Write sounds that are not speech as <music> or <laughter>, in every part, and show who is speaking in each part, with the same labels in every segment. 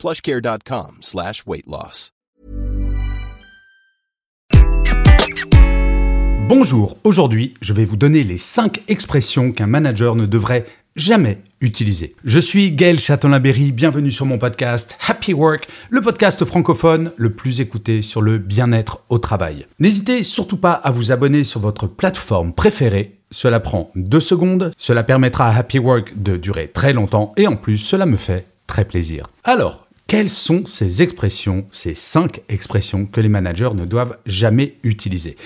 Speaker 1: plushcare.com slash.
Speaker 2: Bonjour, aujourd'hui je vais vous donner les 5 expressions qu'un manager ne devrait jamais utiliser. Je suis Gaël Châtelain-Berry, bienvenue sur mon podcast Happy Work, le podcast francophone le plus écouté sur le bien-être au travail. N'hésitez surtout pas à vous abonner sur votre plateforme préférée cela prend deux secondes, cela permettra à Happy Work de durer très longtemps et en plus cela me fait très plaisir. Alors, quelles sont ces expressions, ces cinq expressions que les managers ne doivent jamais utiliser?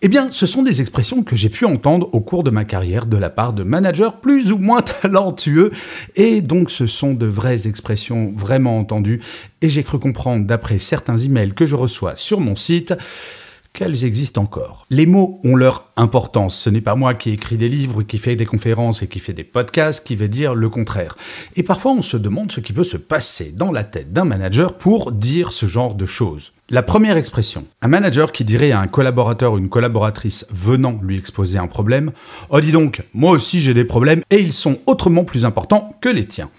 Speaker 2: Eh bien, ce sont des expressions que j'ai pu entendre au cours de ma carrière de la part de managers plus ou moins <laughs> talentueux, et donc ce sont de vraies expressions vraiment entendues, et j'ai cru comprendre d'après certains emails que je reçois sur mon site qu'elles existent encore. Les mots ont leur importance. Ce n'est pas moi qui écris des livres, qui fais des conférences et qui fais des podcasts qui vais dire le contraire. Et parfois on se demande ce qui peut se passer dans la tête d'un manager pour dire ce genre de choses. La première expression, un manager qui dirait à un collaborateur ou une collaboratrice venant lui exposer un problème Oh dis donc, moi aussi j'ai des problèmes et ils sont autrement plus importants que les tiens.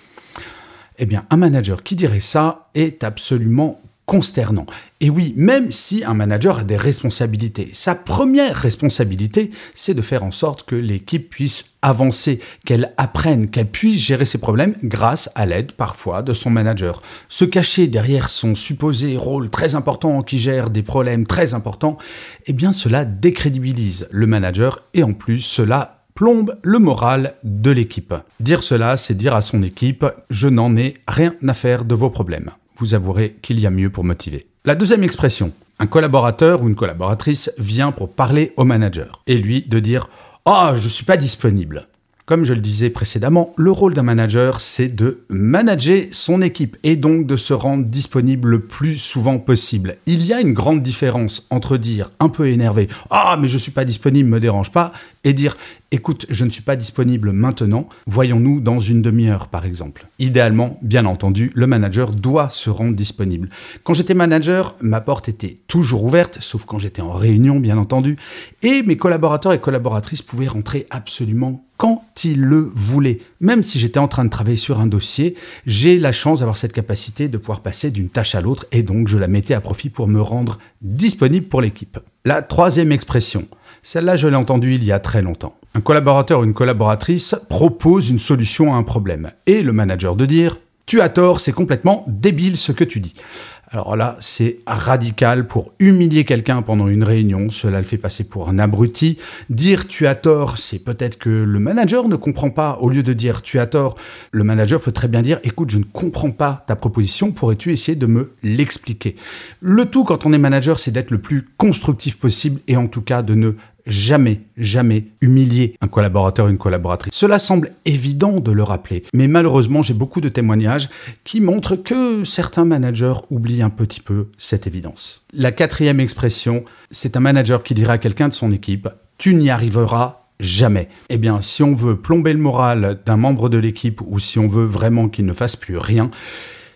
Speaker 2: Eh bien, un manager qui dirait ça est absolument consternant. Et oui, même si un manager a des responsabilités, sa première responsabilité, c'est de faire en sorte que l'équipe puisse avancer, qu'elle apprenne, qu'elle puisse gérer ses problèmes grâce à l'aide parfois de son manager. Se cacher derrière son supposé rôle très important qui gère des problèmes très importants, eh bien cela décrédibilise le manager et en plus cela plombe le moral de l'équipe. Dire cela, c'est dire à son équipe, je n'en ai rien à faire de vos problèmes vous avouerez qu'il y a mieux pour motiver. La deuxième expression, un collaborateur ou une collaboratrice vient pour parler au manager et lui de dire oh, je suis pas disponible. Comme je le disais précédemment, le rôle d'un manager, c'est de manager son équipe et donc de se rendre disponible le plus souvent possible. Il y a une grande différence entre dire un peu énervé Ah, mais je suis pas disponible, me dérange pas, et dire écoute, je ne suis pas disponible maintenant, voyons-nous dans une demi-heure par exemple. Idéalement, bien entendu, le manager doit se rendre disponible. Quand j'étais manager, ma porte était toujours ouverte, sauf quand j'étais en réunion bien entendu, et mes collaborateurs et collaboratrices pouvaient rentrer absolument quand ils le voulaient. Même si j'étais en train de travailler sur un dossier, j'ai la chance d'avoir cette capacité de pouvoir passer d'une tâche à l'autre et donc je la mettais à profit pour me rendre disponible pour l'équipe. La troisième expression, celle-là, je l'ai entendue il y a très longtemps. Un collaborateur ou une collaboratrice propose une solution à un problème. Et le manager de dire Tu as tort, c'est complètement débile ce que tu dis. Alors là, c'est radical pour humilier quelqu'un pendant une réunion, cela le fait passer pour un abruti. Dire tu as tort, c'est peut-être que le manager ne comprend pas. Au lieu de dire tu as tort, le manager peut très bien dire écoute, je ne comprends pas ta proposition, pourrais-tu essayer de me l'expliquer? Le tout quand on est manager, c'est d'être le plus constructif possible et en tout cas de ne jamais, jamais humilier un collaborateur ou une collaboratrice. Cela semble évident de le rappeler, mais malheureusement j'ai beaucoup de témoignages qui montrent que certains managers oublient un petit peu cette évidence. La quatrième expression, c'est un manager qui dira à quelqu'un de son équipe, tu n'y arriveras jamais. Eh bien, si on veut plomber le moral d'un membre de l'équipe ou si on veut vraiment qu'il ne fasse plus rien,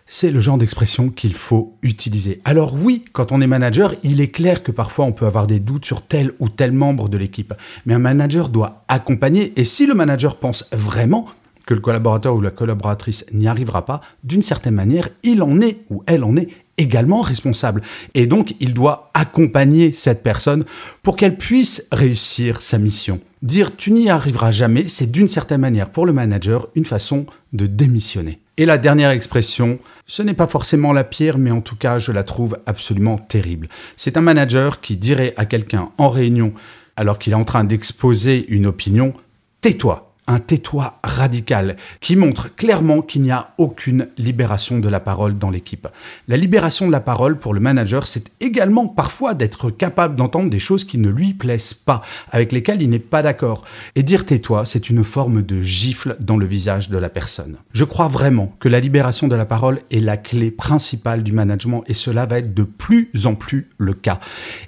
Speaker 2: c'est le genre d'expression qu'il faut utiliser. Alors oui, quand on est manager, il est clair que parfois on peut avoir des doutes sur tel ou tel membre de l'équipe. Mais un manager doit accompagner, et si le manager pense vraiment que le collaborateur ou la collaboratrice n'y arrivera pas, d'une certaine manière, il en est ou elle en est également responsable. Et donc, il doit accompagner cette personne pour qu'elle puisse réussir sa mission. Dire tu n'y arriveras jamais, c'est d'une certaine manière pour le manager une façon de démissionner. Et la dernière expression, ce n'est pas forcément la pire, mais en tout cas, je la trouve absolument terrible. C'est un manager qui dirait à quelqu'un en réunion, alors qu'il est en train d'exposer une opinion, tais-toi. Un tais-toi radical qui montre clairement qu'il n'y a aucune libération de la parole dans l'équipe. La libération de la parole pour le manager, c'est également parfois d'être capable d'entendre des choses qui ne lui plaisent pas, avec lesquelles il n'est pas d'accord. Et dire tais-toi, c'est une forme de gifle dans le visage de la personne. Je crois vraiment que la libération de la parole est la clé principale du management et cela va être de plus en plus le cas.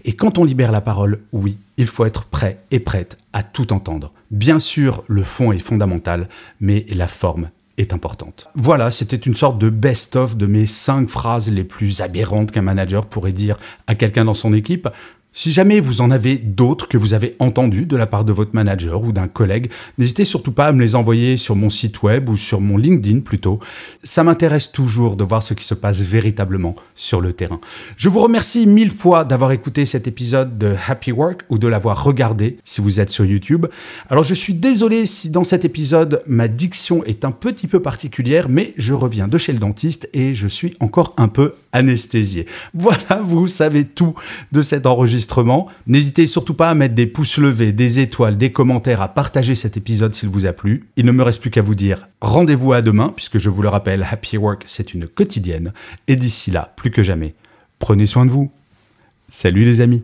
Speaker 2: Et quand on libère la parole, oui, il faut être prêt et prête à tout entendre. Bien sûr, le fond est fondamental, mais la forme est importante. Voilà, c'était une sorte de best-of de mes cinq phrases les plus aberrantes qu'un manager pourrait dire à quelqu'un dans son équipe. Si jamais vous en avez d'autres que vous avez entendus de la part de votre manager ou d'un collègue, n'hésitez surtout pas à me les envoyer sur mon site web ou sur mon LinkedIn plutôt. Ça m'intéresse toujours de voir ce qui se passe véritablement sur le terrain. Je vous remercie mille fois d'avoir écouté cet épisode de Happy Work ou de l'avoir regardé si vous êtes sur YouTube. Alors je suis désolé si dans cet épisode ma diction est un petit peu particulière, mais je reviens de chez le dentiste et je suis encore un peu anesthésié. Voilà, vous savez tout de cet enregistrement. N'hésitez surtout pas à mettre des pouces levés, des étoiles, des commentaires, à partager cet épisode s'il vous a plu. Il ne me reste plus qu'à vous dire rendez-vous à demain, puisque je vous le rappelle, Happy Work, c'est une quotidienne. Et d'ici là, plus que jamais, prenez soin de vous. Salut les amis.